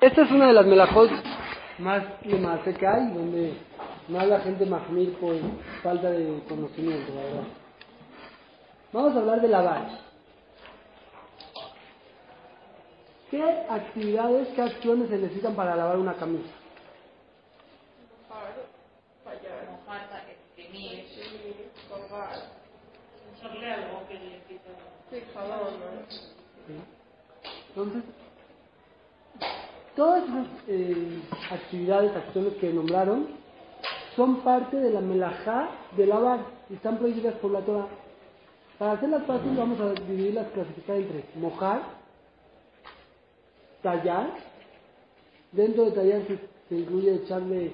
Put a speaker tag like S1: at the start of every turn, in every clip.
S1: Esta es una de las melajot más que que hay, donde más la gente mahmir por falta de conocimiento, la verdad. Vamos a hablar de lavar. ¿Qué actividades, qué acciones se necesitan para lavar una camisa? Entonces, todas esas eh, actividades, acciones que nombraron, son parte de la melajá de lavar y están prohibidas por la Torah. Para hacerlas fácil vamos a dividirlas, clasificar entre mojar, tallar, dentro de tallar se, incluye echarle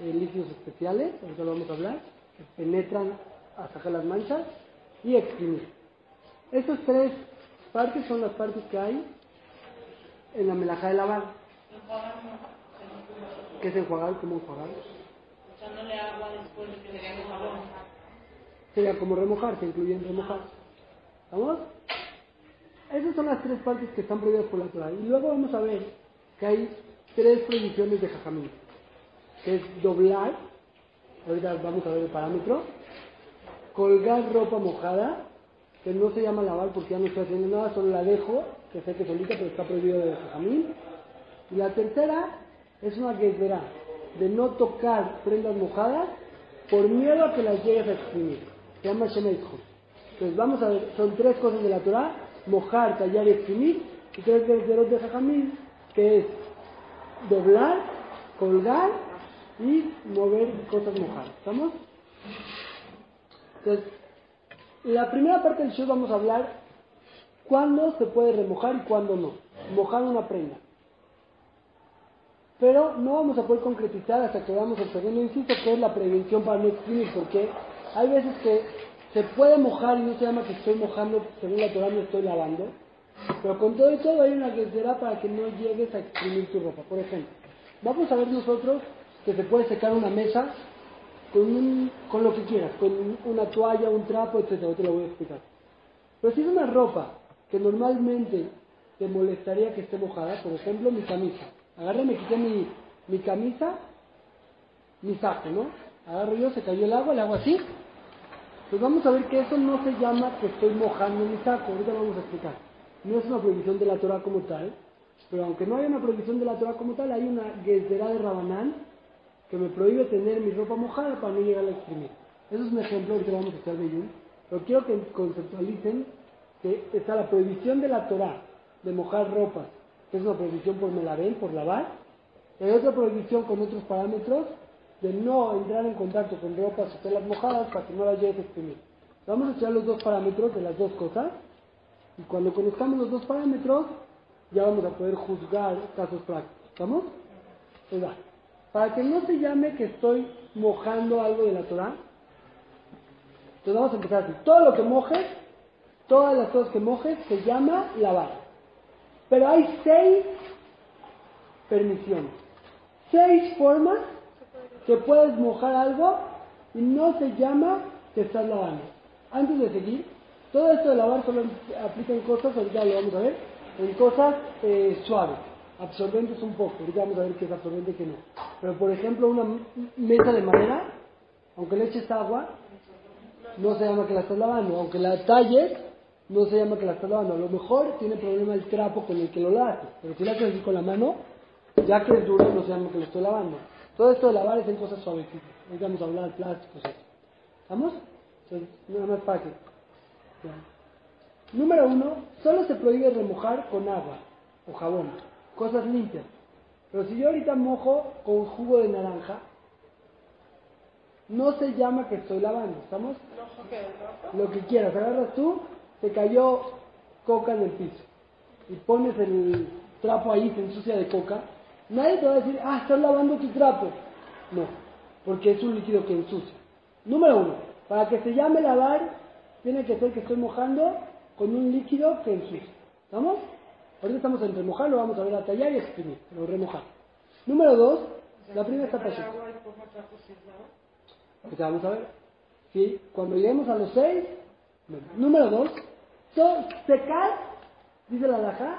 S1: eh, líquidos especiales, ahorita lo vamos a hablar, que penetran a sacar las manchas, y exprimir. Estas tres partes son las partes que hay en la melajá de lavar. ¿Qué es enjuagar? ¿Cómo enjuagar?
S2: Echándole agua después de que demos jabón.
S1: Sería como remojar, se incluye en remojar. ¿Vamos? Esas son las tres partes que están prohibidas por la Torah. Y luego vamos a ver que hay tres prohibiciones de jajamín. Que es doblar, ahorita vamos a ver el parámetro, colgar ropa mojada, que no se llama lavar porque ya no estoy haciendo nada, solo la dejo, que sé que solita, pero está prohibido de jajamín y la tercera es una verá de no tocar prendas mojadas por miedo a que las llegues a exprimir. Se llama Shemeitchot. Entonces vamos a ver, son tres cosas de la Torah, mojar, tallar y exprimir, y tres los de Jajamil, que es doblar, colgar y mover cosas mojadas. ¿Estamos? Entonces, la primera parte del show vamos a hablar cuándo se puede remojar y cuándo no. Mojar una prenda. Pero no vamos a poder concretizar hasta que veamos el segundo inciso, que es la prevención para no exprimir, porque hay veces que se puede mojar y no se llama que estoy mojando, según la Torah no estoy lavando, pero con todo y todo hay una será para que no llegues a exprimir tu ropa. Por ejemplo, vamos a ver nosotros que se puede secar una mesa con, con lo que quieras, con una toalla, un trapo, etc. Te lo voy a explicar. Pero si es una ropa que normalmente te molestaría que esté mojada, por ejemplo mi camisa, Agarré, me quité mi, mi camisa, mi saco, ¿no? Agarro yo, se cayó el agua, le hago así. Pues vamos a ver que eso no se llama que estoy mojando mi saco, ahorita lo vamos a explicar. No es una prohibición de la Torah como tal, pero aunque no haya una prohibición de la Torah como tal, hay una guesdera de Rabanán que me prohíbe tener mi ropa mojada para no llegar a exprimir. Eso es un ejemplo, ahorita vamos a estar de pero quiero que conceptualicen que está la prohibición de la Torah de mojar es una prohibición por melavel, por lavar. Hay otra prohibición con otros parámetros de no entrar en contacto con ropas o telas mojadas para que no las llegues a exprimir. Vamos a echar los dos parámetros de las dos cosas y cuando conozcamos los dos parámetros ya vamos a poder juzgar casos prácticos. ¿Estamos? Para que no se llame que estoy mojando algo de la Torah, entonces vamos a empezar así. Todo lo que mojes, todas las cosas que mojes, se llama lavar. Pero hay seis permisiones, seis formas que puedes mojar algo y no se llama que estás lavando. Antes de seguir, todo esto de lavar solo aplica en cosas, ahorita lo vamos a ver, en cosas eh, suaves, absorbentes un poco, ahorita vamos a ver qué es absorbente y qué no. Pero por ejemplo, una mesa de madera, aunque le eches agua, no se llama que la estás lavando, aunque la talles, no se llama que la está lavando. A lo mejor tiene problema el trapo con el que lo lavas, pero si la haces así con la mano, ya que es duro, no se llama que lo estoy lavando. Todo esto de lavar es en cosas suavecitas. Hoy vamos a hablar de plásticos. ¿Estamos? Entonces, nada más para que. Número uno, solo se prohíbe remojar con agua o jabón, cosas limpias. Pero si yo ahorita mojo con jugo de naranja, no se llama que estoy lavando, ¿estamos? Lo que quieras, agarras tú se cayó coca en el piso y pones el trapo ahí, se ensucia de coca, nadie te va a decir, ah, estás lavando tu trapo. No, porque es un líquido que ensucia. Número uno, para que se llame lavar, tiene que ser que estoy mojando con un líquido que ensucia. ¿Estamos? Ahorita estamos entre mojar, lo vamos a ver a tallar y exprimir, pero remojar. Número dos, la primera está vamos a ver. Sí, cuando lleguemos a los seis, número dos, secar, dice la laja,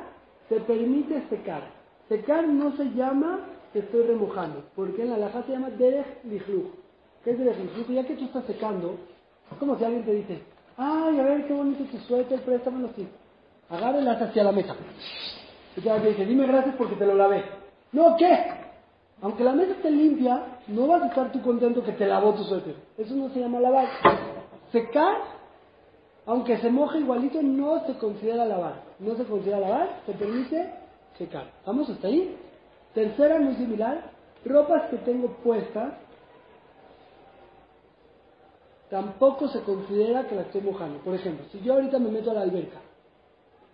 S1: se permite secar. Secar no se llama que estoy remojando, porque en la laja se llama derech lichluch. ¿Qué es derech lichluch? Ya que tú estás secando, es como si alguien te dice, ay, a ver qué bonito tu suéter, préstamelo así. Agárrelas hacia la mesa. Y te dice, dime gracias porque te lo lavé. No, ¿qué? Aunque la mesa esté limpia, no vas a estar tú contento que te lavó tu suéter. Eso no se llama lavar. Secar, aunque se moje igualito, no se considera lavar. No se considera lavar, se permite secar. ¿Vamos hasta ahí? Tercera, muy similar, ropas que tengo puestas, tampoco se considera que la estoy mojando. Por ejemplo, si yo ahorita me meto a la alberca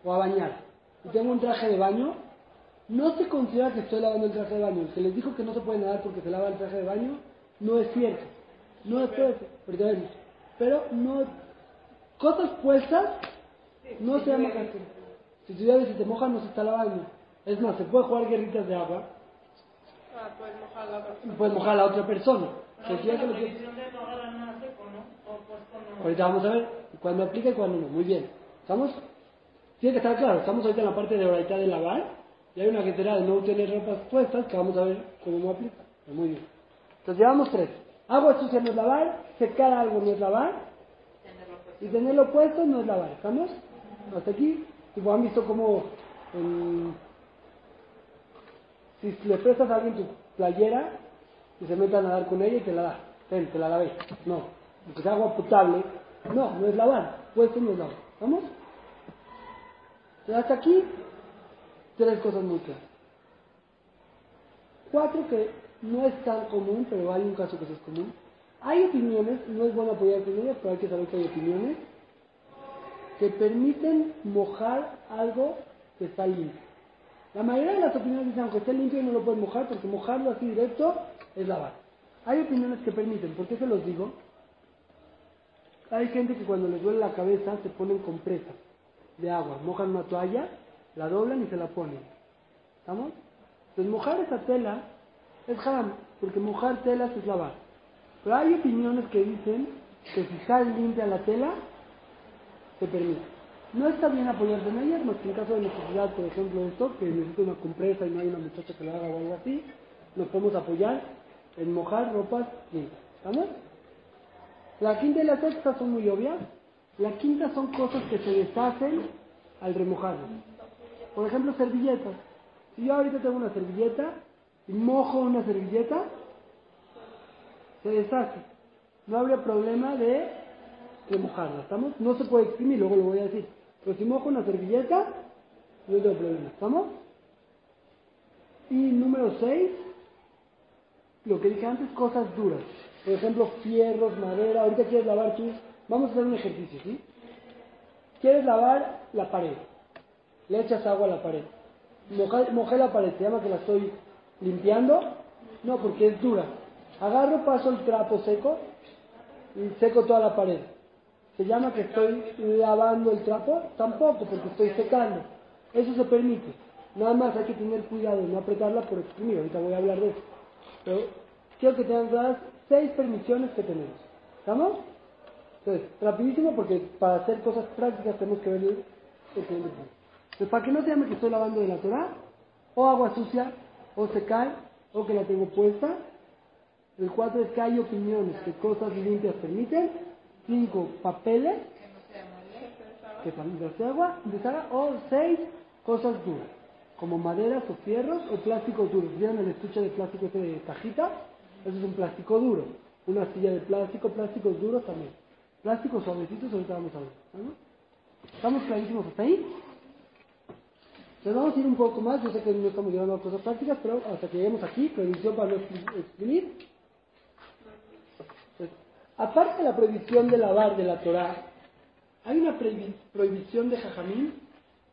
S1: o a bañar y tengo un traje de baño, no se considera que estoy lavando el traje de baño. El que les dijo que no se puede nadar porque se lava el traje de baño, no es cierto. No es cierto. Pero no. Cosas puestas no se llama Si tú ya si te mojas no se está lavando. Es más, se puede jugar guerritas de agua.
S2: Ah, puedes mojar a la persona.
S1: Puedes mojar a la otra persona.
S2: Pero la
S1: que
S2: de mojar a nada seco, ¿no? O pues con
S1: Ahorita vamos a ver cuándo aplica y cuándo no. Muy bien. ¿Estamos? Tiene que estar claro. Estamos ahorita en la parte de ahorita de lavar. Y hay una que será de no tener ropas puestas que vamos a ver cómo no aplica. Muy bien. Entonces llevamos tres. Agua sucia no es lavar. Secar algo no es lavar. Y tenerlo puesto no es lavar. ¿Estamos? Hasta aquí. Tipo, han visto cómo en- si le prestas a alguien tu playera y se mete a nadar con ella y te la da. Ten, te la lavé. No. Aunque sea agua potable, no, no es lavar. Puesto no es lavar. ¿Vamos? Hasta aquí, tres cosas muy claras. Cuatro que no es tan común, pero hay un caso que es común. Hay opiniones, no es bueno apoyarse en ellas, pero hay que saber que hay opiniones que permiten mojar algo que está limpio. La mayoría de las opiniones dicen, aunque esté limpio no lo puedes mojar, porque mojarlo así directo es lavar. Hay opiniones que permiten, ¿por qué se los digo? Hay gente que cuando les duele la cabeza se ponen compresas de agua, mojan una toalla, la doblan y se la ponen. ¿Estamos? Entonces mojar esa tela es haram, porque mojar telas es lavar. Pero hay opiniones que dicen que si está limpia la tela, se permite. No está bien apoyarse en ellas, más que en caso de necesidad, por ejemplo, esto, que necesita una compresa y no hay una muchacha que lo haga o algo así, nos podemos apoyar en mojar ropas limpias. ¿Estamos? La quinta y la sexta son muy obvias. La quinta son cosas que se deshacen al remojarlas. Por ejemplo, servilletas. Si yo ahorita tengo una servilleta y mojo una servilleta, se deshace. No habría problema de remojarla, ¿estamos? No se puede exprimir, luego lo voy a decir. Pero si mojo una servilleta, no tengo problema, ¿estamos? Y número 6, lo que dije antes, cosas duras. Por ejemplo, fierros, madera. Ahorita quieres lavar. Vamos a hacer un ejercicio, ¿sí? Quieres lavar la pared. Le echas agua a la pared. Moja- mojé la pared, ¿se llama que la estoy limpiando? No, porque es dura. Agarro, paso el trapo seco y seco toda la pared. ¿Se llama que estoy lavando el trapo? Tampoco, porque estoy secando. Eso se permite. Nada más hay que tener cuidado de no apretarla por exprimir. Ahorita voy a hablar de eso. Pero quiero que tengan claras seis permisiones que tenemos. ¿Estamos? Entonces, rapidísimo porque para hacer cosas prácticas tenemos que ver el. Entonces, para que no se llame que estoy lavando de la Torah, o agua sucia, o se cae, o que la tengo puesta. El cuatro es que hay opiniones que cosas limpias permiten. Cinco, papeles, que también de agua, de o seis, cosas duras, como maderas o fierros o plásticos duros. ¿Vieron el estuche de plástico ese de cajita? Eso es un plástico duro. Una silla de plástico, plásticos duros también. Plásticos suavecitos, ahorita vamos a ver. ¿Estamos clarísimos hasta ahí? Entonces vamos a ir un poco más, yo sé que no estamos llegando a cosas prácticas, pero hasta que lleguemos aquí, prohibición para no expri- exprimir. Aparte de la prohibición de lavar de la Torah, hay una prohibi- prohibición de Jajamín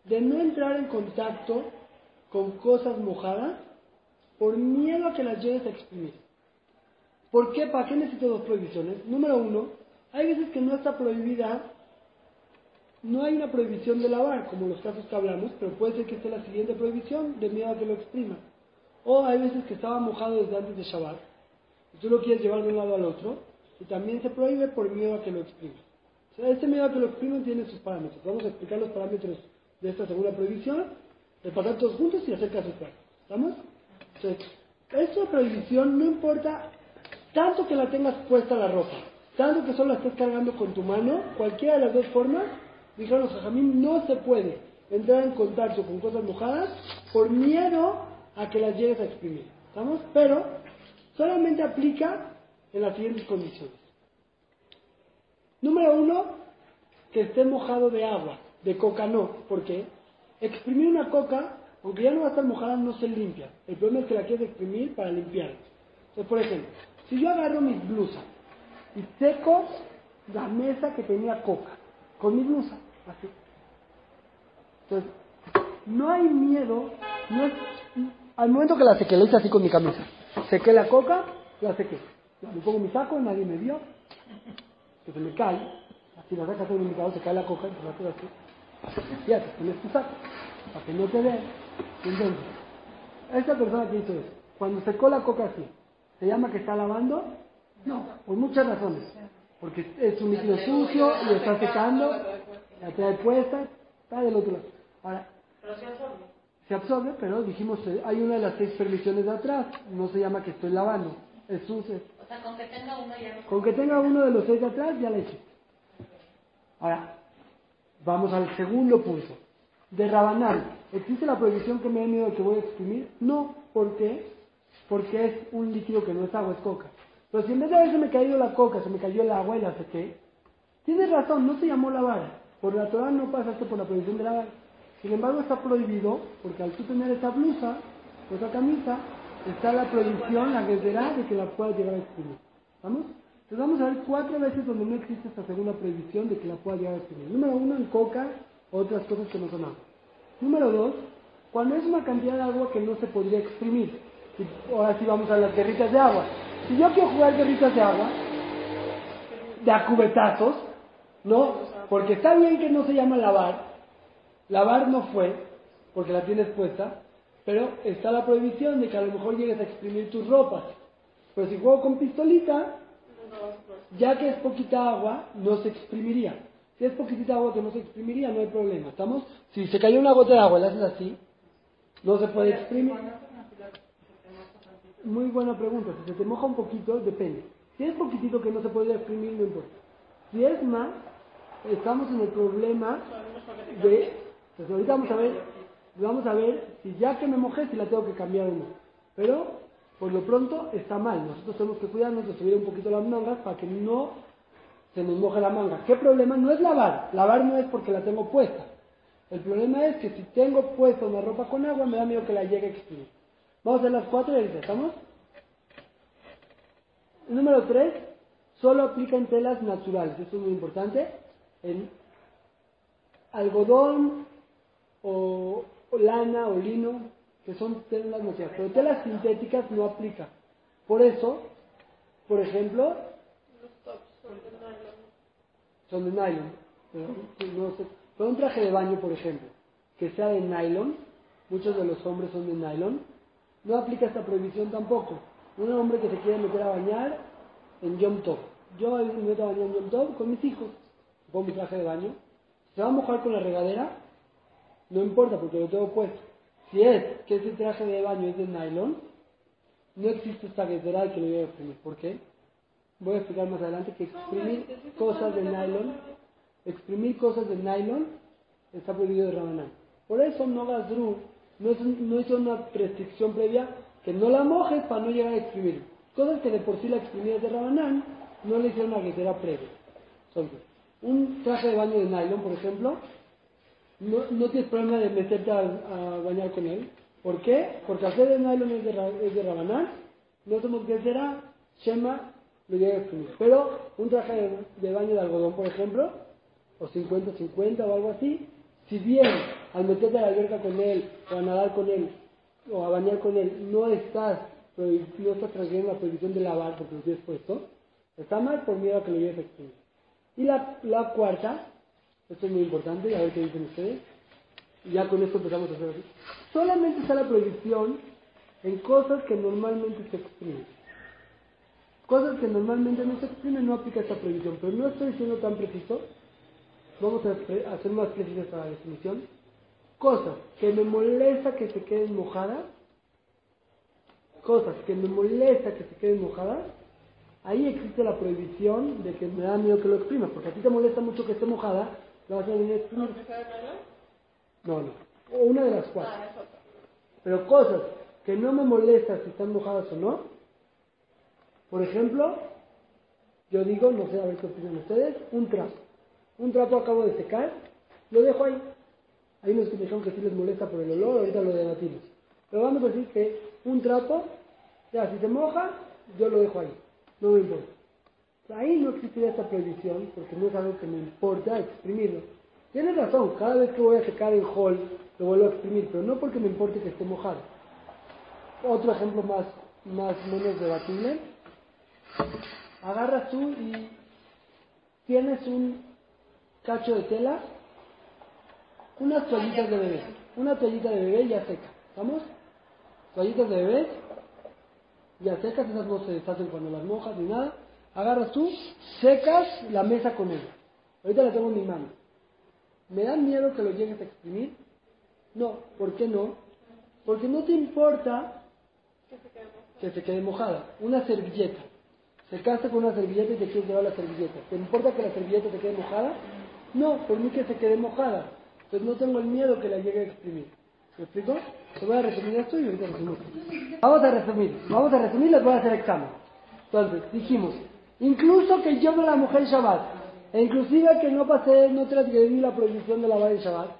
S1: de no entrar en contacto con cosas mojadas por miedo a que las lleves a exprimir. ¿Por qué? ¿Para qué necesito dos prohibiciones? Número uno, hay veces que no está prohibida, no hay una prohibición de lavar, como los casos que hablamos, pero puede ser que esté la siguiente prohibición de miedo a que lo exprima. O hay veces que estaba mojado desde antes de Shabbat, y tú lo quieres llevar de un lado al otro, y también se prohíbe por miedo a que lo exprima. O sea, este miedo a que lo expriman tiene sus parámetros. Vamos a explicar los parámetros de esta segunda prohibición, de pasar todos juntos y hacer casos prácticos. ¿Estamos? Entonces, esta prohibición no importa tanto que la tengas puesta la ropa, tanto que solo la estés cargando con tu mano, cualquiera de las dos formas, dijeron los jajamín, no se puede entrar en contacto con cosas mojadas por miedo a que las llegues a exprimir. ¿Estamos? Pero solamente aplica en las siguientes condiciones. Número uno, que esté mojado de agua, de coca no. ¿Por qué? Exprimir una coca, aunque ya no va a estar mojada, no se limpia. El problema es que la quieres exprimir para limpiarla. Entonces, por ejemplo, si yo agarro mis blusas y seco la mesa que tenía coca con mi blusa, así. Entonces, no hay miedo, no es, al momento que la sequé, lo hice así con mi camisa. Sequé la coca, la sequé. Me pongo mi saco, nadie me vio, que se me cae, así la sacas mi indicador, se cae la coca, y la haces así. Fíjate, pones tu saco, para que no te vean. Entonces, esta persona que hizo eso, cuando secó la coca así, ¿se llama que está lavando? No, por muchas razones. Porque es un líquido sucio, lo está secando, la trae puesta, está del otro lado. Ahora,
S2: Pero se absorbe.
S1: se absorbe, pero dijimos, eh, hay una de las seis permisiones de atrás, no se llama que estoy lavando, es sucio.
S3: Sea, con que tenga uno ya no.
S1: Con que tenga uno de los seis de atrás, ya le eché. Ahora, vamos al segundo punto. De rabanal, ¿existe la prohibición que me da miedo de que voy a exprimir? No, ¿por qué? Porque es un líquido que no es agua, es coca. Pero si en vez de haberse me caído la coca, se me cayó el agua y la sequé, tienes razón, no se llamó lavar. Por la Torah no pasaste por la prohibición de lavar. Sin embargo, está prohibido, porque al tú tener esa blusa o esa camisa, está la prohibición, la guerrera de que la puedas llegar a exprimir. ¿Vamos? Entonces vamos a ver cuatro veces donde no existe esta segunda prohibición de que la pueda llegar a exprimir. Número uno, en coca, otras cosas que no son agua. Número dos, cuando es una cantidad de agua que no se podría exprimir. Ahora sí vamos a las guerritas de agua. Si yo quiero jugar guerritas de agua, de a cubetazos, ¿no? Porque está bien que no se llama lavar. Lavar no fue, porque la tienes puesta, pero está la prohibición de que a lo mejor llegues a exprimir tus ropas. Pero si juego con pistolita, ya que es poquita agua, no se exprimiría. Si es poquitita agua que no se exprimiría, no hay problema. ¿Estamos? Si se cayó una gota de agua la haces así, no se puede exprimir. Muy buena pregunta. Si se te moja un poquito, depende. Si es poquitito que no se puede exprimir, no importa. Si es más, estamos en el problema de... Pues ahorita vamos a ver, vamos a ver si ya que me mojé, si la tengo que cambiar o no. Pero, por lo pronto, está mal. Nosotros tenemos que cuidarnos de subir un poquito las mangas para que no se nos moje la manga. ¿Qué problema? No es lavar. Lavar no es porque la tengo puesta. El problema es que si tengo puesta una ropa con agua, me da miedo que la llegue a exprimir. Vamos a hacer las cuatro y ¿estamos? Número tres, solo aplica en telas naturales. Esto es muy importante. En algodón o lana o lino, que son telas naturales. Pero telas sintéticas no aplica. Por eso, por ejemplo,
S2: son de nylon.
S1: son de nylon. Pero, no sé. Un traje de baño, por ejemplo, que sea de nylon, muchos de los hombres son de nylon, no aplica esta prohibición tampoco. Un hombre que se quiere meter a bañar en Yom Tov. Yo me meto a bañar en Yom Tov con mis hijos. Pongo mi traje de baño. ¿Se va a mojar con la regadera? No importa porque lo tengo puesto. Si es que ese traje de baño es de nylon, no existe esta guerrera de que lo voy a exprimir. ¿Por qué? Voy a explicar más adelante que exprimir cosas de nylon, exprimir cosas de nylon está prohibido de Rabanán. Por eso no Gazru no, es, no hizo una prescripción previa que no la mojes para no llegar a exprimir. Cosas que de por sí la exprimías de Rabanán, no le hicieron una guerrera previa. Entonces, un traje de baño de nylon, por ejemplo, no, no tienes problema de meterte a, a bañar con él. ¿Por qué? Porque ser de nylon es de, es de Rabanán, no somos que será, Shema lo llega a exprimir. Pero un traje de, de baño de algodón, por ejemplo, o 50-50 o algo así, si bien al meterte a la alberca con él, o a nadar con él, o a bañar con él, no estás, no estás transgrediendo la prohibición de lavar porque lo tienes puesto, está mal por miedo a que lo llegues a exprimir. Y la, la cuarta, esto es muy importante, a ver qué dicen ustedes, ya con esto empezamos a hacer así. Solamente está la prohibición en cosas que normalmente se exprimen. Cosas que normalmente no se exprimen no aplica esta prohibición, pero no estoy siendo tan preciso. Vamos a hacer más precisa esta definición. Cosas que me molesta que se queden mojadas, cosas que me molesta que se queden mojadas, ahí existe la prohibición de que me da miedo que lo exprima, porque a ti te molesta mucho que esté mojada, lo vas a venir a exprimir.
S2: ¿Porque sabe nylon?
S1: No, no. O una de las cuatro.
S2: Ah.
S1: Pero cosas que no me molestan si están mojadas o no. Por ejemplo, yo digo, no sé a ver qué opinan ustedes, un trapo. Un trapo acabo de secar, lo dejo ahí. Hay unos que me dijeron que sí les molesta por el olor, ahorita lo debatimos. Pero vamos a decir que un trapo, ya, si se moja, yo lo dejo ahí. No me importa. Ahí no existiría esta prohibición porque no es algo que me importa exprimirlo. Tienes razón, cada vez que voy a secar el hall lo vuelvo a exprimir, pero no porque me importe que esté mojado. Otro ejemplo más, más menos debatible. Agarras tú y tienes un cacho de tela, unas toallitas de bebé, una toallita de bebé ya seca, ¿vamos? Toallitas de bebé ya secas, esas no se deshacen cuando las mojas ni nada. Agarras tú, secas la mesa con ella. Ahorita la tengo en mi mano. ¿Me da miedo que lo llegues a exprimir? No, ¿por qué no? Porque no te importa
S2: Que se quede
S1: se mojada. Una servilleta. Secaste con una servilleta y te quieres llevar la servilleta. ¿Te importa que la servilleta te quede mojada? No, por mí que se quede mojada. Entonces no tengo el miedo que la llegue a exprimir. ¿Me explico? Te voy a resumir esto y ahorita resumimos. Vamos a resumir. Vamos a resumir, les voy a hacer examen. Entonces, dijimos, incluso que yo me la mojé el Shabbat, e inclusive que no pasé, no transgredí la prohibición de lavar el Shabbat,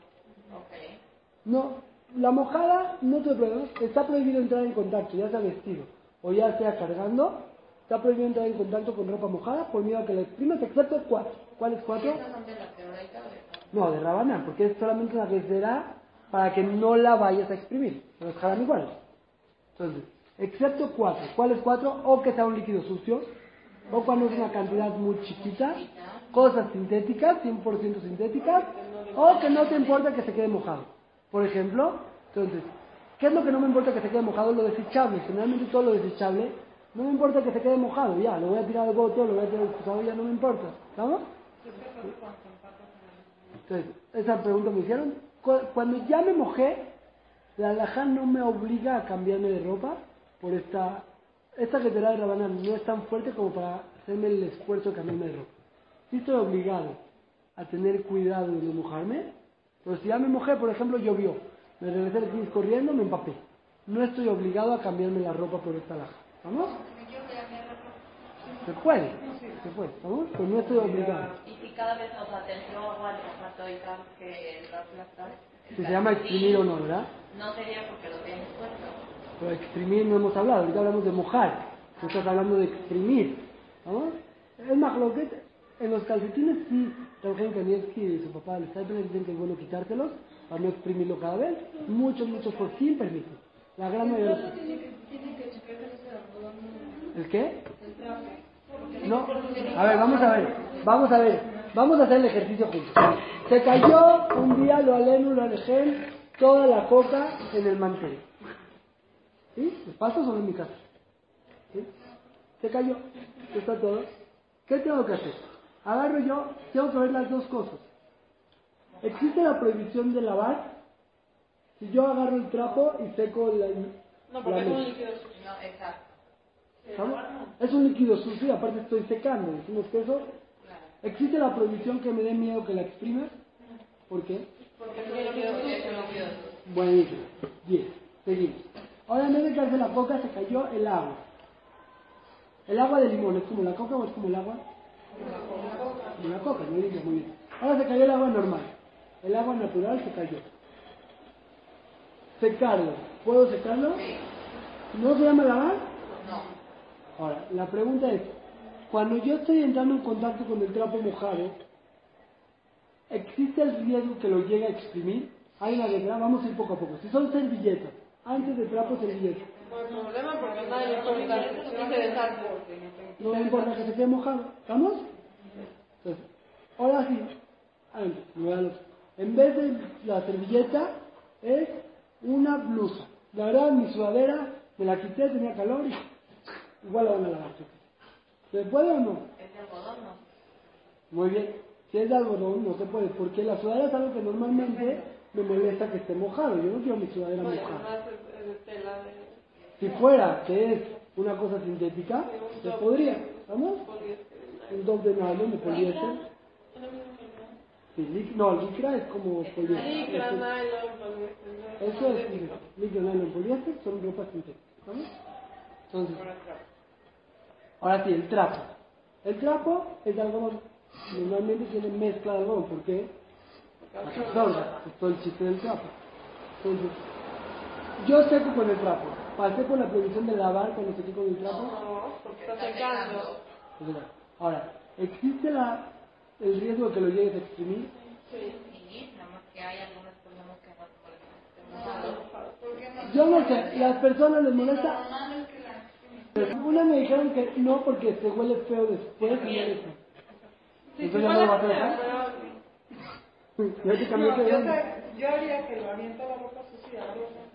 S1: no, la mojada no te problema, está prohibido entrar en contacto, ya sea vestido o ya sea cargando, está prohibido entrar en contacto con ropa mojada por miedo a que la exprimas, excepto cuatro. ¿Cuáles cuatro?
S3: ¿Esas son de la?
S1: No, de rabana, porque es solamente una recera para que no la vayas a exprimir. Los jalan igual. Entonces, excepto cuatro. ¿Cuáles cuatro? O que sea un líquido sucio, o cuando es una cantidad muy chiquita, cosas sintéticas, 100% sintéticas, o que no te importa que se quede mojado. Por ejemplo, entonces, ¿qué es lo que no me importa que se quede mojado? Lo desechable. Generalmente todo lo desechable, no me importa que se quede mojado, ya, lo voy a tirar al bote, lo voy a tirar al ya no me importa. ¿Estamos? Entonces, esa pregunta me hicieron. Cu- Cuando ya me mojé, la alajá no me obliga a cambiarme de ropa por esta... Esta que te da de Rabaná no es tan fuerte como para hacerme el esfuerzo de cambiarme de ropa. Sí estoy obligado a tener cuidado de no mojarme, pero si ya me mojé, por ejemplo, llovió, me regresé al knis corriendo, me empapé. No estoy obligado a cambiarme la ropa por esta alajá. ¿Vamos?
S3: Me.
S1: Se puede, se puede, ¿vamos? Pero no estoy obligado.
S3: Y si cada vez, o sea, rato que la plata.
S1: Si se llama exprimir o no, ¿verdad?
S3: No sería porque lo tienes puesto.
S1: Pero exprimir no hemos hablado, ahorita hablamos de mojar, tú estás hablando de exprimir. ¿no? Es más, lo que en los calcetines sí, Eugen Kanievski y su papá, el Staples dicen que es bueno quitárselos para no exprimirlo cada vez. Muchos, muchos por sin permiso. La gran mayoría. ¿El qué? No, a ver, vamos a ver, vamos a ver, vamos a hacer el ejercicio juntos. Se cayó un día, lo aleno, lo alejé, toda la coca en el mantel. ¿Sí? ¿Me pasa o no en mi casa? ¿Sí? Se cayó, está todo. ¿Qué tengo que hacer? Agarro yo, tengo que ver las dos cosas. ¿Existe la prohibición de lavar? Si yo agarro el trapo y seco la,
S2: No, porque
S1: la
S2: es un líquido sucio.
S3: No, exacto.
S1: ¿Estamos? Es un líquido sucio y aparte estoy secando. Decimos que eso.
S3: Claro.
S1: ¿Existe la prohibición que me dé miedo que la exprimas? ¿Por qué?
S2: Porque es un líquido sucio.
S1: Buenísimo. Bien, seguimos. Ahora en vez de la coca, se cayó el agua. El agua de limón, ¿es como la coca o es como el agua? Como la coca, me dice muy bien. Ahora se cayó el agua normal. El agua natural se cayó. Secarlo. ¿Puedo secarlo? ¿No se llama lavar?
S3: No.
S1: Ahora, la pregunta es, cuando yo estoy entrando en contacto con el trapo mojado, ¿existe el riesgo que lo llegue a exprimir? Hay una regla, vamos a ir poco a poco. Si son servilletas, antes de trapo servilletas,
S2: No hay problema porque nadie le importa. Deshace.
S1: no importa que se quede mojado, ¿estamos? Entonces, ahora sí, antes, en vez de la servilleta, es una blusa. La verdad, mi sudadera, me la quité, tenía calor y igual la van a lavar. ¿Se puede o no?
S3: Es de algodón, no.
S1: Muy bien. Si es de algodón, no se puede, porque la sudadera es algo que normalmente me molesta que esté mojado. Yo no quiero mi sudadera
S2: No, y
S1: mojada.
S2: de de...
S1: Si fuera que es una cosa sintética, se podría. ¿Estamos? Un doble nylon de poliéster. Sí, no, licra es como poliéster.
S2: Licra, nylon, poliéster,
S1: Eso es licra. Nylon, poliéster son ropas sintéticas. ¿Estamos? Entonces, ahora sí, el trapo. El trapo es de algodón. Normalmente tiene mezcla de algodón. ¿Por qué? Absorbe. Es todo el chiste del trapo. Entonces, yo seco con el trapo. Pasé por la prohibición de lavar cuando sequé con el trapo.
S2: No, porque está secando.
S1: Es verdad. Ahora, ¿existe la, el riesgo de que lo llegues a exprimir?
S2: Sí.
S3: Sí, nada más que hay algunas personas que no pueden
S1: Yo no sé, las personas les molesta. Una me dijeron que no porque se huele feo después y molesta.
S2: Sí,
S1: Entonces ya no lo vas a dejar.
S2: ser,
S1: Ya te cambié
S4: No, yo, yo haría que lo avienta la ropa sucia. ¿no?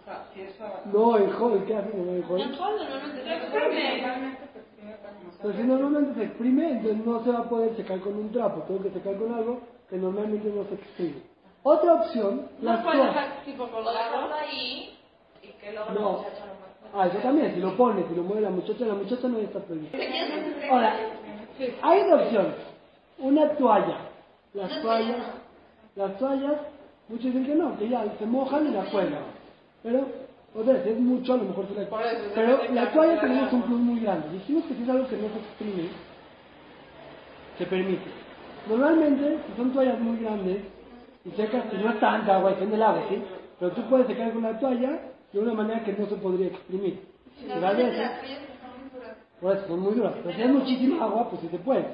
S4: O sea, si es a...
S1: No, el joven, ¿qué hace con el joven?
S3: normalmente
S4: Realmente se exprime no
S1: Pues si normalmente se exprime, entonces no se va a poder secar con un trapo. Tengo que secar con algo que normalmente no se exprime. Otra opción,
S2: No
S1: las
S2: puedes
S1: toallas.
S2: dejar tipo
S3: Lo
S2: colgado.
S3: dejas ahí y que luego
S1: No.
S3: la muchacha lo muestra.
S1: Ah, eso también, si lo pones, si lo mueve la muchacha, la muchacha no está prohibida. Ahora, hay dos opciones. Una toalla. Las toallas, las toallas, muchos dicen que no, que ya se mojan y la cuelgan. Pero, otra vez, es mucho, a lo mejor se la... Pero la toalla tenemos un plus muy grande. Dijimos que si es algo que no se exprime, se permite. Normalmente, si son toallas muy grandes y secas, que no es tanta agua, depende del agua, ¿sí? Pero tú puedes secar con la toalla de una manera que no se podría exprimir. Pero a veces, por eso, son muy duras. Pero si hay muchísima agua, pues sí se puede.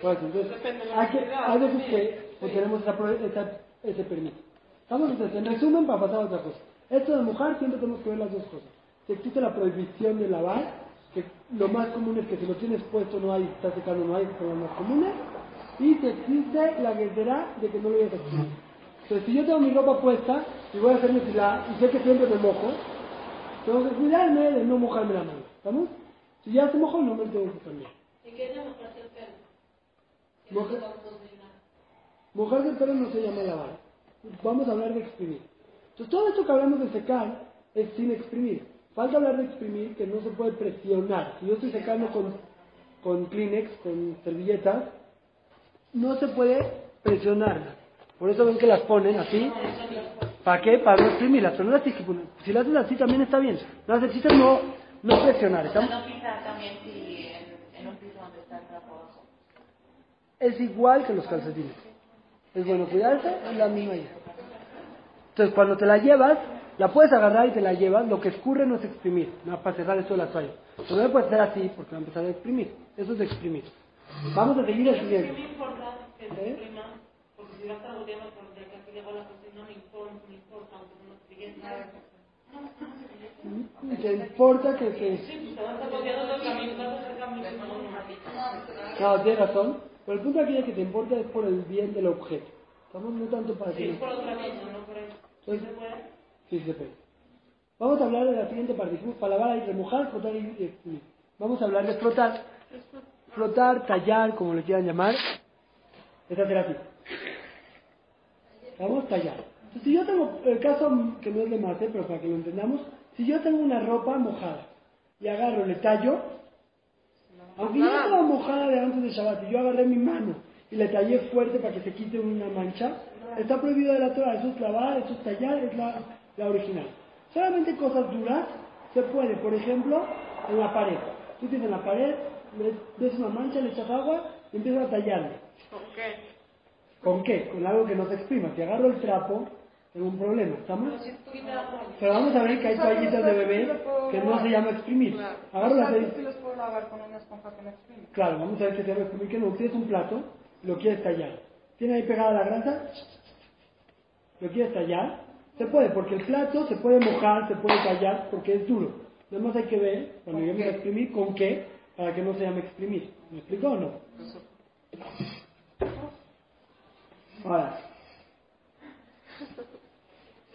S1: Eso, entonces,
S2: la
S1: hay, que, hay veces que pues, tenemos esa, esa- ese permiso. Estamos entonces, en resumen, para pasar a otra cosa. Esto de mojar siempre tenemos que ver las dos cosas. Si existe la prohibición de lavar, que lo más común es que si lo tienes puesto no hay, está secando no hay, son las más comunes. Y si existe la guerrera de que no lo voy a exprimir. Entonces, si yo tengo mi ropa puesta y voy a hacerme filar y sé que siempre me mojo, tengo que cuidarme de no mojarme la mano. ¿Estamos? Si ya se mojó, no me tengo que cambiar.
S3: ¿Y qué es demostrarse el pelo?
S1: Moja- Mojarse el pelo no se llama lavar. Vamos a hablar de exprimir. Entonces, todo esto que hablamos de secar es sin exprimir. Falta hablar de exprimir, que no se puede presionar. Si yo estoy secando con, con Kleenex, con servilletas, no se puede presionarlas. Por eso ven que las ponen así. ¿Para qué? Para no exprimirlas. Pero no las. Si las haces así también está bien. No necesitas no, no presionar. ¿estamos?
S3: no pisar también si en, en un piso donde está el trapo abajo.
S1: Es igual que los calcetines. Es bueno cuidarse, es la misma idea. Entonces, cuando te la llevas, la puedes agarrar y te la llevas, lo que escurre no es exprimir, no para cerrar esto de la toalla. Pero no le puedes hacer así porque va a empezar a exprimir. Eso es exprimir. Vamos a seguir el siguiente. ¿Eh? te importa que
S5: te. No,
S1: tienes razón. Pero el punto aquí es que te importa es por el bien del objeto. Estamos no tanto para
S5: Sí,
S1: que...
S5: es por otra cosa, no por eso. ¿Sí se puede?
S1: Sí, se puede. Vamos a hablar de la siguiente para lavar y remojar, frotar y y exprimir. Vamos a hablar de frotar. Frotar, tallar, como le quieran llamar. Es hacer así. Vamos a tallar. Entonces, si yo tengo, el caso que no es de mate, pero para que lo entendamos, si yo tengo una ropa mojada y agarro, le tallo, ya estaba mojada de antes de Shabbat y yo agarré mi mano y le tallé fuerte para que se quite una mancha, está prohibido de la Torah. Eso es lavar, eso es tallar, es la, la original. Solamente cosas duras se puede, por ejemplo, en la pared. Tú tienes en la pared, le- ves una mancha, le echas agua y empiezas a tallarle.
S2: ¿Con qué?
S1: ¿Con qué? Con algo que no se exprima. Si agarro el trapo, tengo un problema. ¿Estamos? Pero vamos a ver que hay toallitas de bebé que no se llama exprimir. Las
S4: ¿Sabes si los puedo lavar con una esponja que no exprime?
S1: Claro, vamos a ver qué se llama exprimir. Que no, tienes un plato, lo quieres tallar. ¿Tiene ahí pegada la grasa? ¿Lo quieres tallar? Se puede, porque el plato se puede mojar, se puede tallar, porque es duro. Nada más hay que ver, cuando
S4: ¿Con
S1: lleguemos a exprimir, con qué, para que no se llame exprimir. ¿Me explico o no? Ahora,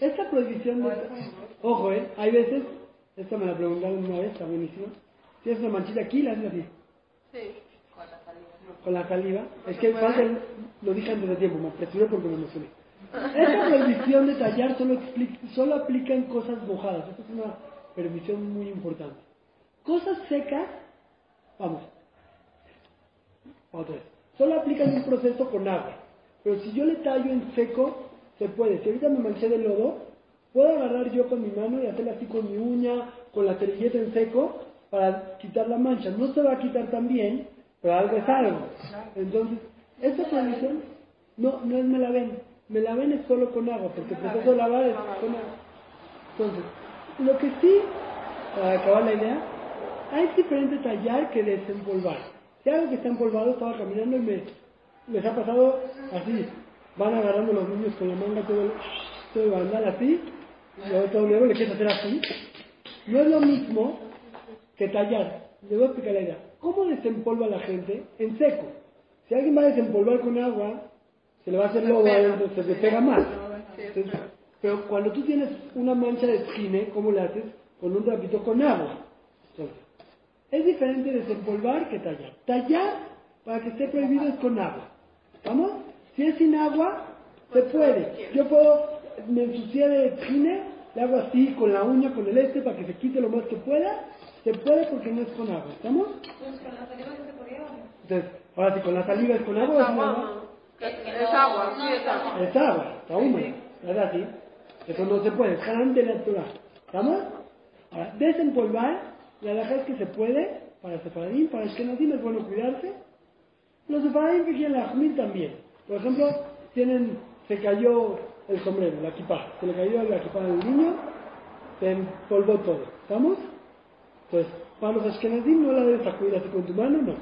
S1: esta prohibición de... Ojo, ¿eh? Hay veces, esta me la preguntaron una vez, está buenísima. Tienes una manchita aquí, la haces así,
S2: Sí.
S1: con la saliva. Es que falta, el- lo dije antes de tiempo, me apresuré porque me emocioné. Esta prohibición de tallar solo, expli- solo aplica en cosas mojadas. Esta es una permisión muy importante. Cosas secas, vamos. Otra vez. Solo aplica en un proceso con agua. Pero si yo le tallo en seco, se puede. Si ahorita me manché de lodo, puedo agarrar yo con mi mano y hacerle así con mi uña, con la servilleta en seco, para quitar la mancha. No se va a quitar tan bien, pero algo es algo. Entonces, esta prohibición no, no es me la ven. Me la ven es solo con agua, porque el proceso de lavar es con agua. Entonces, lo que sí, para acabar la idea, hay diferente tallar que desempolvar. Si algo que está empolvado, estaba caminando y me, les ha pasado así. Van agarrando los niños con la manga todo el, todo el bandal así, y luego todo luego le quieres hacer así. No es lo mismo que tallar. Les voy a explicar la idea. ¿Cómo desempolva la gente? En seco. Si alguien va a desempolvar con agua, se le va a hacer lodo adentro, se le pega más. Entonces, pero cuando tú tienes una mancha de cine, ¿cómo le haces? Con un trapito con agua. Entonces, es diferente desempolvar que tallar. Tallar, para que esté prohibido, es con agua. ¿Vamos? Si es sin agua, se puede. Yo puedo, me ensucié de cine, le hago así con la uña, con el este, para que se quite lo más que pueda. Se puede porque no es con agua. ¿Estamos?
S3: Pues con la saliva no se podía.
S1: Entonces, ahora si con la saliva es con agua,
S2: Es
S1: es
S2: agua. Es agua, sí, es agua.
S1: Es agua, está húmedo, ¿verdad? Sí. Eso no se puede, es jarante natural. ¿Estamos? Ahora, desempolvar, la verdad es que se puede para separadín, para el que no tiene es bueno cuidarse. Los separadín que quieren la también. Por ejemplo, tienen, se cayó el sombrero, la equipa, se le cayó la equipa del niño, se empolvó todo. ¿Estamos? Pues, para los ashkenazim no la debes sacudir así con tu mano, no.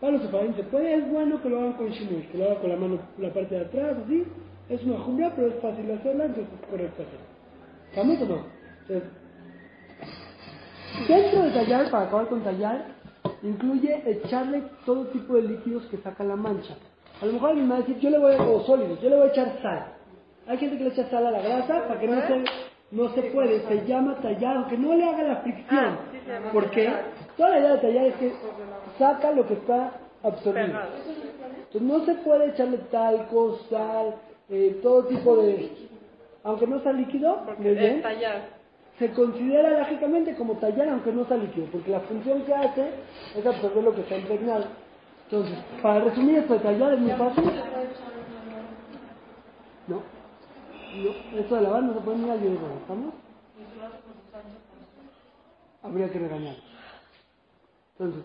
S1: Para los separadín se puede, es bueno que lo hagan con shinui, que lo hagan con la mano, la parte de atrás, así. Es una jumbra, pero es fácil hacerla, entonces es correcto hacerla. ¿Estamos o no? Dentro de tallar, para acabar con tallar, incluye echarle todo tipo de líquidos que saca la mancha. A lo mejor alguien me va a decir, yo le voy a, o sólidos, yo le voy a echar sal. Hay gente que le echa sal a la grasa para que no se, no se puede, se llama tallar, aunque no le haga la fricción.
S2: Ah,
S1: Porque toda la idea de tallar es que saca lo que está absorbido. Entonces no se puede echarle talco, sal, eh, todo tipo de... Aunque no sea líquido, bien, se considera lógicamente como tallar aunque no sea líquido, porque la función que hace es absorber lo que está impregnado. Entonces, para resumir esto de tallar es muy fácil. No, no, esto de lavar no se puede ni video, ¿estamos? Habría que regañar. Entonces,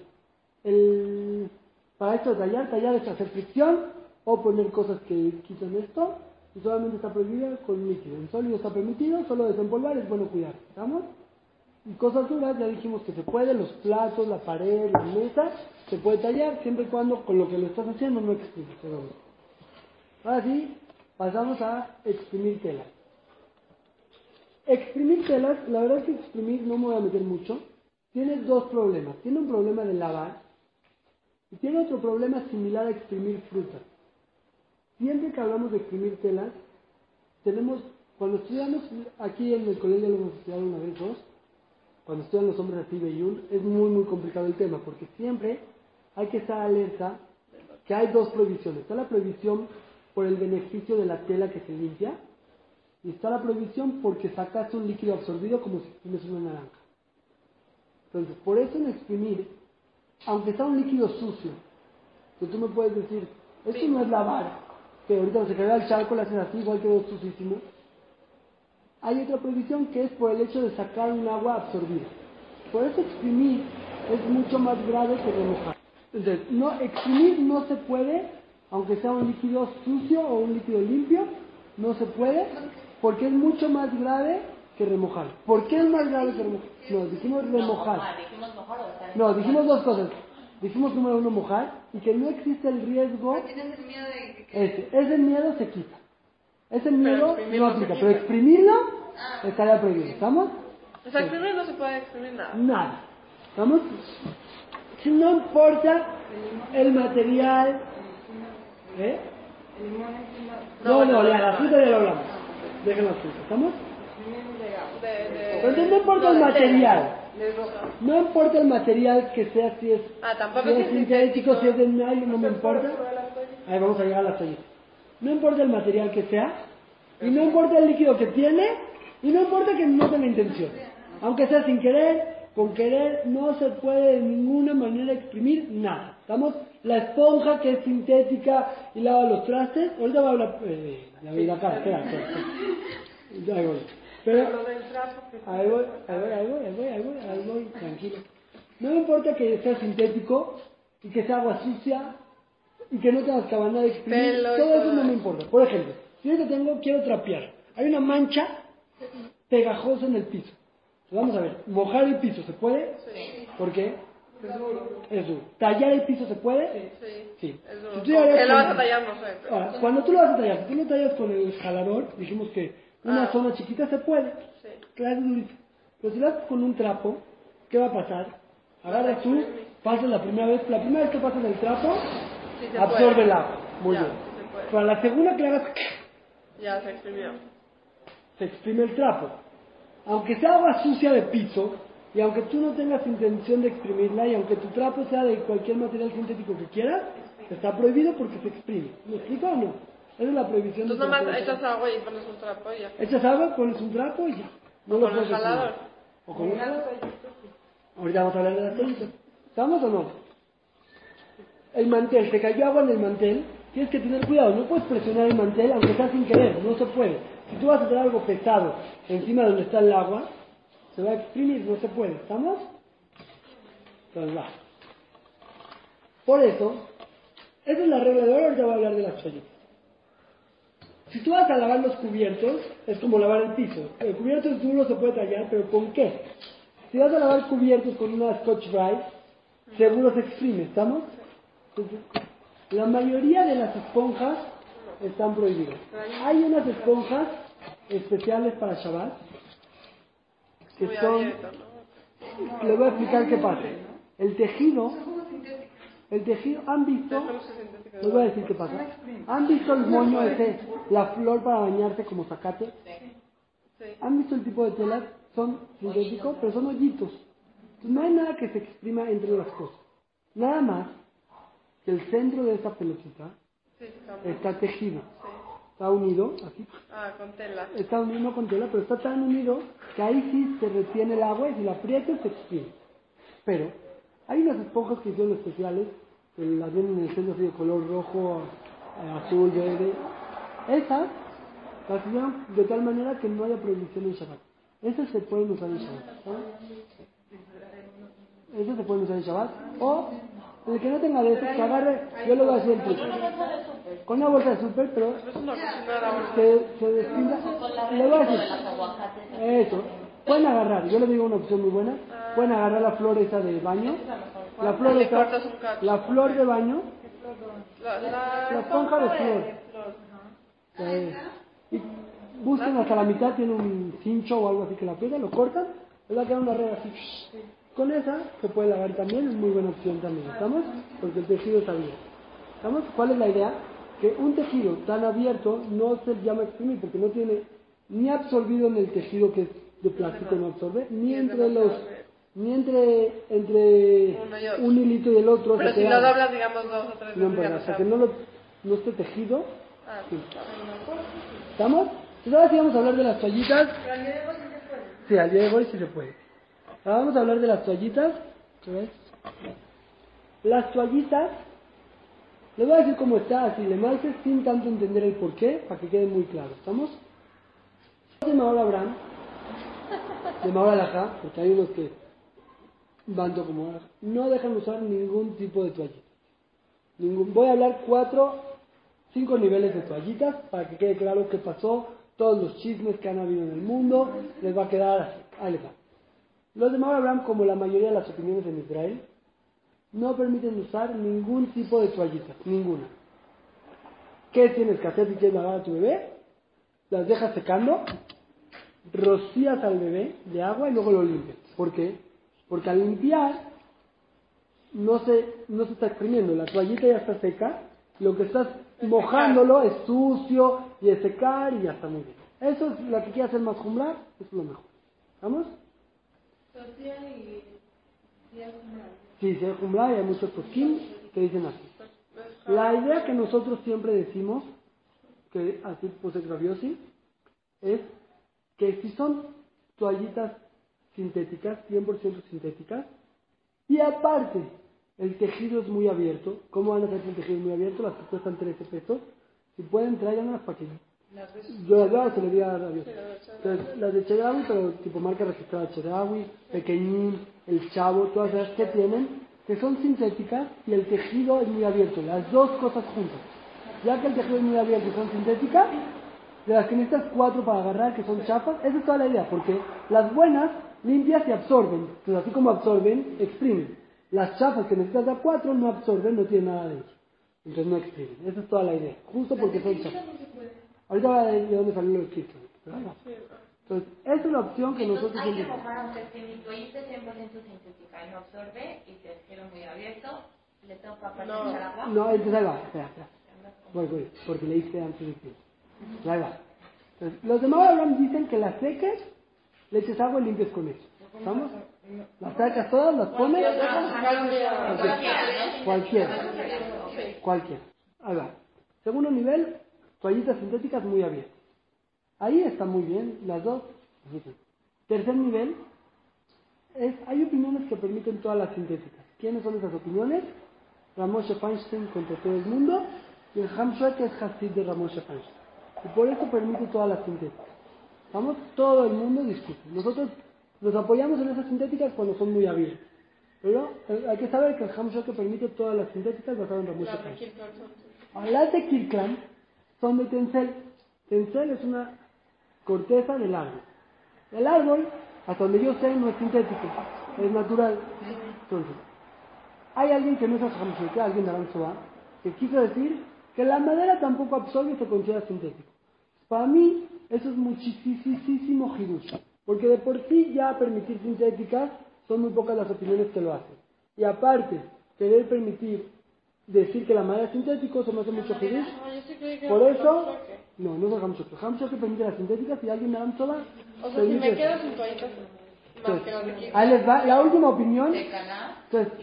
S1: el, para esto tallar, tallar es hacer fricción o poner cosas que quitan esto y solamente está prohibido con líquido. En sólido está permitido, solo desempolvar es bueno cuidar. ¿Estamos? Y cosas duras, ya dijimos que se puede, los platos, la pared, la mesa, se puede tallar siempre y cuando con lo que lo estás haciendo no exprimes. Ahora sí, pasamos a exprimir telas. Exprimir telas, la verdad es que exprimir no me voy a meter mucho. Tiene dos problemas. Tiene un problema de lavar y tiene otro problema similar a exprimir frutas. Siempre que hablamos de exprimir telas, tenemos, cuando estudiamos aquí en el colegio lo hemos estudiado una vez dos, cuando estudian los hombres así Beyun, es muy muy complicado el tema, porque siempre hay que estar alerta que hay dos prohibiciones. Está la prohibición por el beneficio de la tela que se limpia, y está la prohibición porque sacaste un líquido absorbido como si exprimes una naranja. Entonces, por eso en exprimir, aunque sea un líquido sucio, que tú me puedes decir, esto no es lavar, que ahorita se queda el charco, le haces así, igual quedó sucísimo. Hay otra prohibición que es por el hecho de sacar un agua absorbida. Por eso exprimir es mucho más grave que remojar. Entonces, no, exprimir no se puede, aunque sea un líquido sucio o un líquido limpio, no se puede, porque es mucho más grave que remojar. ¿Por qué es más grave que remojar? No, dijimos remojar.
S3: No, dijimos
S1: dos cosas. Dijimos número uno mojar y que no existe el riesgo.
S3: Que...
S1: Ese, ese miedo se quita. Ese miedo no aplica, pero exprimirlo estaría prohibido. ¿Estamos?
S2: O sea, exprimir no se puede exprimir nada.
S1: Nada. ¿Estamos? No importa el material. ¿Eh? No, no, ya, la fruta ya lo hablamos. Dejen la fruta. ¿Estamos?
S2: De, de,
S1: Entonces no importa el
S2: de
S1: material.
S2: De.
S1: No importa el material que sea, si es,
S2: Ah, tampoco
S1: si es sintético. si es de nylon, no me importa. Ahí vamos a llegar a las toallitas. No importa el material que sea, Y no importa el líquido que tiene, y no importa que no tenga intención. Aunque sea sin querer, con querer, no se puede de ninguna manera exprimir nada. ¿Estamos? La esponja que es sintética y lava los trastes, ahorita va a hablar eh, la vida acá, espera, espera. Pero, Ahí voy, ahí voy, ahí voy, ahí voy, ahí voy, ahí voy, tranquilo. No me importa que sea sintético y que sea agua sucia y que no tengas cabana de exprimir,
S2: Pelo
S1: todo eso no me importa. Por ejemplo, si yo que tengo, quiero trapear, hay una mancha pegajosa en el piso. Vamos a ver, mojar el piso, ¿se puede?
S2: Sí,
S1: ¿Por qué? Es duro. ¿Tallar el piso se puede?
S2: sí.
S1: Sí.
S2: Es duro.
S1: Si tú ya eres
S2: Que lo vas a tallar, no sé. pero-
S1: Ahora, cuando tú lo vas a tallar, si tú lo tallas con el jalador, dijimos que una
S2: Ah.
S1: zona chiquita se puede.
S2: Sí.
S1: Claro, es durito. Pero si lo haces con un trapo, ¿qué va a pasar? Agarras tú, pasas la primera vez, la primera vez que pasas el trapo,
S2: Sí se
S1: absorbe
S2: puede.
S1: el agua. Muy
S2: Ya,
S1: bien.
S2: sí.
S1: Para la segunda que le hagas,
S2: Ya se exprimió.
S1: se exprime el trapo. Aunque sea agua sucia de piso, y aunque tú no tengas intención de exprimirla, y aunque tu trapo sea de cualquier material sintético que quieras, está prohibido porque se exprime. ¿Me explico o no? Esa es la prohibición
S2: Tú
S1: de
S2: nomás echas agua y pones un trapo y ya.
S1: Echas agua, pones un trapo y ya. No
S2: O
S1: lo
S2: con el jalador.
S1: O con un jalador. Ahorita vamos a hablar de las toallitas. ¿Estamos o no? El mantel, te cayó agua en el mantel, tienes que tener cuidado, no puedes presionar el mantel aunque sea sin querer, no se puede. Si tú vas a tener algo pesado encima de donde está el agua, se va a exprimir, no se puede. ¿Estamos? Entonces va. Por eso, esa es la regla de oro, ahorita voy a hablar de las toallitas. Si tú vas a lavar los cubiertos, es como lavar el piso. El cubierto es duro, se puede tallar, pero ¿con qué? Si vas a lavar cubiertos con una Scotch Brite, seguro se exprime, ¿estamos? La mayoría de las esponjas están prohibidas. Hay unas esponjas especiales para Shabbat, que son... Les voy a explicar qué pasa. El tejido, el tejido, ¿han visto? Les voy a decir qué pasa. ¿Han visto el moño ese, la flor para bañarse como zacate? ¿Han visto el tipo de telas? Son sintéticos, pero son hoyitos. Entonces, no hay nada que se exprima entre las cosas. Nada más que el centro de esta pelotita
S2: Sí, está
S1: tejido.
S2: Sí.
S1: Está unido, así.
S2: Ah, con tela.
S1: Está unido no con tela, pero está tan unido que ahí sí se retiene el agua y si la aprietas se exprime. Pero hay unas esponjas que son especiales, que las vienen en el centro así de color rojo, eh, azul, verde. Esas las hicieron de tal manera que no haya prohibición en Shabbat. Esas se pueden usar en Shabbat. ¿sabes? Esas se pueden usar en Shabbat. O el que no tenga de esas, que agarre, yo le voy a decir el truco. Con una bolsa de súper, pero se, se despinta. Le voy a decir, eso. Pueden agarrar, yo les digo una opción muy buena. Pueden agarrar la flor esa de baño. La flor,
S2: Le
S1: esa- la flor de baño.
S2: La,
S1: esponja de flor. eh, y buscan hasta la mitad, tiene un cincho o algo así que la aprieta, lo cortan, les va a quedar una red así. Con esa se puede lavar también, es muy buena opción también, ¿estamos? Porque el tejido está abierto. ¿Estamos? ¿Cuál es la idea? Que un tejido tan abierto no se llama exprimir porque no tiene ni absorbido en el tejido que es de plástico no absorbe, ni entre los, ni entre, entre un hilito y el otro.
S2: Pero
S1: se
S2: si
S1: queda-
S2: lo doblas, digamos, dos o tres
S1: no,
S2: no
S1: hasta que no, lo, no esté tejido,
S2: Ah,
S1: Sí. ¿Estamos? Entonces ahora sí vamos a hablar de las toallitas. Sí, al día de hoy sí se puede. Ahora vamos a hablar de las toallitas. Las toallitas, les voy a decir cómo está, así le marques sin tanto entender el por qué, para que quede muy claro. ¿Estamos? De Maor Abraham, de Maor Alajá, porque hay unos que van como Alajá, no dejan usar ningún tipo de toallita. Ningún, voy a hablar cuatro, cinco niveles de toallitas para que quede claro qué pasó, todos los chismes que han habido en el mundo, les va a quedar así. Ahí les va. Los de Maor Abraham, como la mayoría de las opiniones en Israel, no permiten usar ningún tipo de toallitas, ninguna. ¿Qué tienes que hacer si quieres lavar a tu bebé? Las dejas secando, rocías al bebé de agua y luego lo limpias. ¿Por qué? Porque al limpiar no se, no se está exprimiendo, la toallita ya está seca, lo que estás mojándolo es sucio y es secar y ya está muy bien. Eso es lo que quiere hacer más jumblar, es lo mejor. ¿Vamos? Sí, si hay jumblar y hay muchos posquín que dicen así. La idea que nosotros siempre decimos, que así puse graviosi, es que si son toallitas sintéticas, 100% sintéticas, y aparte el tejido es muy abierto, ¿cómo van a ser un tejido muy abierto? Las que cuestan 13 pesos, si pueden traiganlas para que. Yo veo, se le diga a Dios. Entonces, las de Chedraui, pero tipo marca registrada Chedraui, Pequeñín, El Chavo, todas esas que tienen, que son sintéticas y el tejido es muy abierto, las dos cosas juntas. Ya que el tejido es muy abierto y son sintéticas, de las que necesitas cuatro para agarrar, que son chafas, esa es toda la idea, porque las buenas limpias y absorben, entonces así como absorben, exprimen. Las chafas que necesitas de cuatro no absorben, no tienen nada dentro. Entonces no exprimen. Esa es toda la idea, justo porque son chafas. Ahorita va a ver de dónde salió lo de ahí va. Entonces, esa es la opción que
S3: Entonces
S1: nosotros
S3: hay que aunque esté mi toallita 100% sintética y no absorbe y te quiero muy abierto, le tengo que aparte
S2: No.
S3: echar agua.
S1: No, entonces ahí va, espera, espera. Voy, voy, porque le hice antes de ti. Ahí va. Entonces, los de Mauro Abraham dicen que las seques, le eches agua y limpias con eso. ¿Estamos? Las sacas todas, las pones. Cualquiera. Cualquiera. Ahí va. Segundo nivel, toallitas sintéticas muy abiertas. Ahí está muy bien, las dos. Tercer nivel, es, hay opiniones que permiten todas las sintéticas. ¿Quiénes son esas opiniones? Ramoshe Feinstein contra todo el mundo y el Hamshua que es Hasid de Ramoshe Feinstein. Y por eso permite todas las sintéticas. Vamos, todo el mundo discute. Nosotros nos apoyamos en esas sintéticas cuando son muy abiertas. Pero eh, hay que saber que el Hamshua que permite todas las sintéticas basado en Ramoshe Feinstein. Las de Kirkland son de Tencel. Tencel es una corteza del árbol. El árbol, hasta donde yo sé, no es sintético, es natural. Entonces, hay alguien que no es Hamshua, alguien de Aranzoa, que quiso decir que la madera tampoco absorbe y se considera sintético. Para mí, eso es muchísimo hidush, porque de por sí ya permitir sintéticas son muy pocas las opiniones que lo hacen. Y aparte, querer permitir decir que la madera es sintético, se me hace mucho hidush.
S2: No, que
S1: Por eso, no, no es el Hamshok. El Hamshok permite las sintéticas y alguien de Aranzoa
S2: O sea, si
S1: permite
S2: me quedo sin toallitas,
S1: Entonces,
S2: que
S1: ahí les va, la última opinión. Entonces.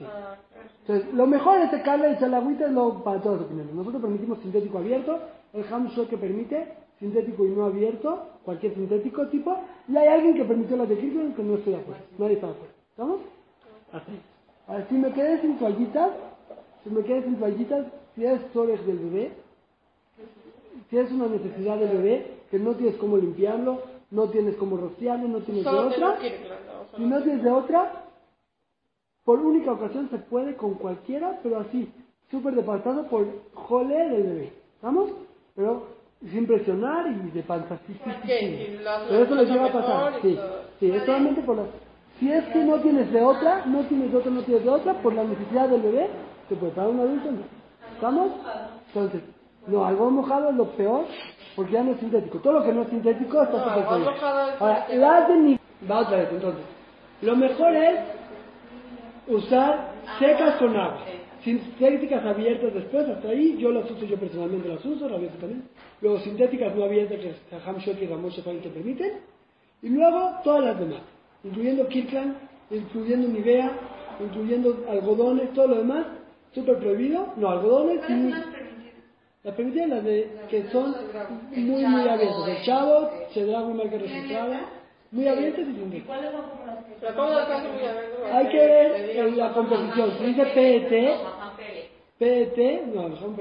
S2: Ah,
S1: Entonces, lo mejor es secarle y echar la agüita es lo para todas las opiniones. Nosotros permitimos sintético abierto, el que permite sintético y no abierto, cualquier sintético tipo, y hay alguien que permitió las de Kirkland que no estoy de acuerdo. Nadie está de acuerdo. ¿Estamos? Así. Ahora, si me quedé sin toallitas, si me quedé sin toallitas, si es storage del bebé, si es una necesidad del bebé, que no tienes cómo limpiarlo, no tienes cómo rociarlo, no tienes de
S2: Solo
S1: otra,
S2: Kirkland, ¿no?
S1: si no tienes de otra, por única ocasión se puede con cualquiera, pero así, súper de pantazo por jole del bebé. ¿Estamos? Pero sin presionar y de panza. Sí, sí, sí, sí. Pero eso les llega a pasar. Sí, sí, es solamente por la... Si es que no tienes de otra, no tienes de otra, no tienes de otra, por la necesidad del bebé, se puede para un adulto, no. ¿Estamos? Entonces, no, algo mojado es lo peor, porque ya no es sintético. Todo lo que no es sintético está
S2: No,
S1: súper
S2: algodón
S1: Ahora, las de ni... Va otra vez, entonces. Lo mejor es usar secas con agua. Sintéticas abiertas después, hasta ahí, yo las uso, yo personalmente las uso, rabioso también. Luego sintéticas no abiertas, que es Hamshok y Ramoshe Fine que permiten. Y luego todas las demás, incluyendo Kirkland, incluyendo Nivea, incluyendo algodones, todo lo demás, súper prohibido. No, algodones y... Las permitidas, las de, que son muy, muy abiertas. El chavo, Chedrago, marca registrada, muy abiertas y
S2: abiertas,
S1: Hay que ver en la composición. Si dice PET. PET, no, no.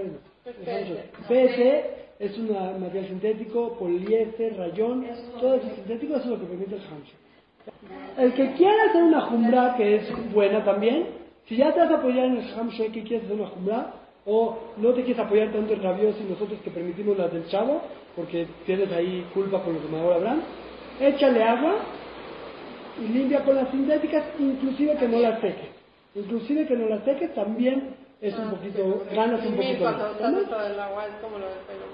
S1: PET es un material sintético, poliéster, rayón, todo eso es sintético, eso es lo que permite el Hampshire. El que quiera hacer una jumbra, que es buena también, si ya te vas a apoyar en el Hampshire que quieres hacer una jumbra, o no te quieres apoyar tanto en Rabioso y nosotros que permitimos las del chavo, porque tienes ahí culpa con los de Maduro Abraham, échale agua y limpia con las sintéticas, inclusive que no las seques. Inclusive que no las seques también es un poquito, ganas un poquito
S2: cuando
S1: más.
S2: agua es como lo del pelo.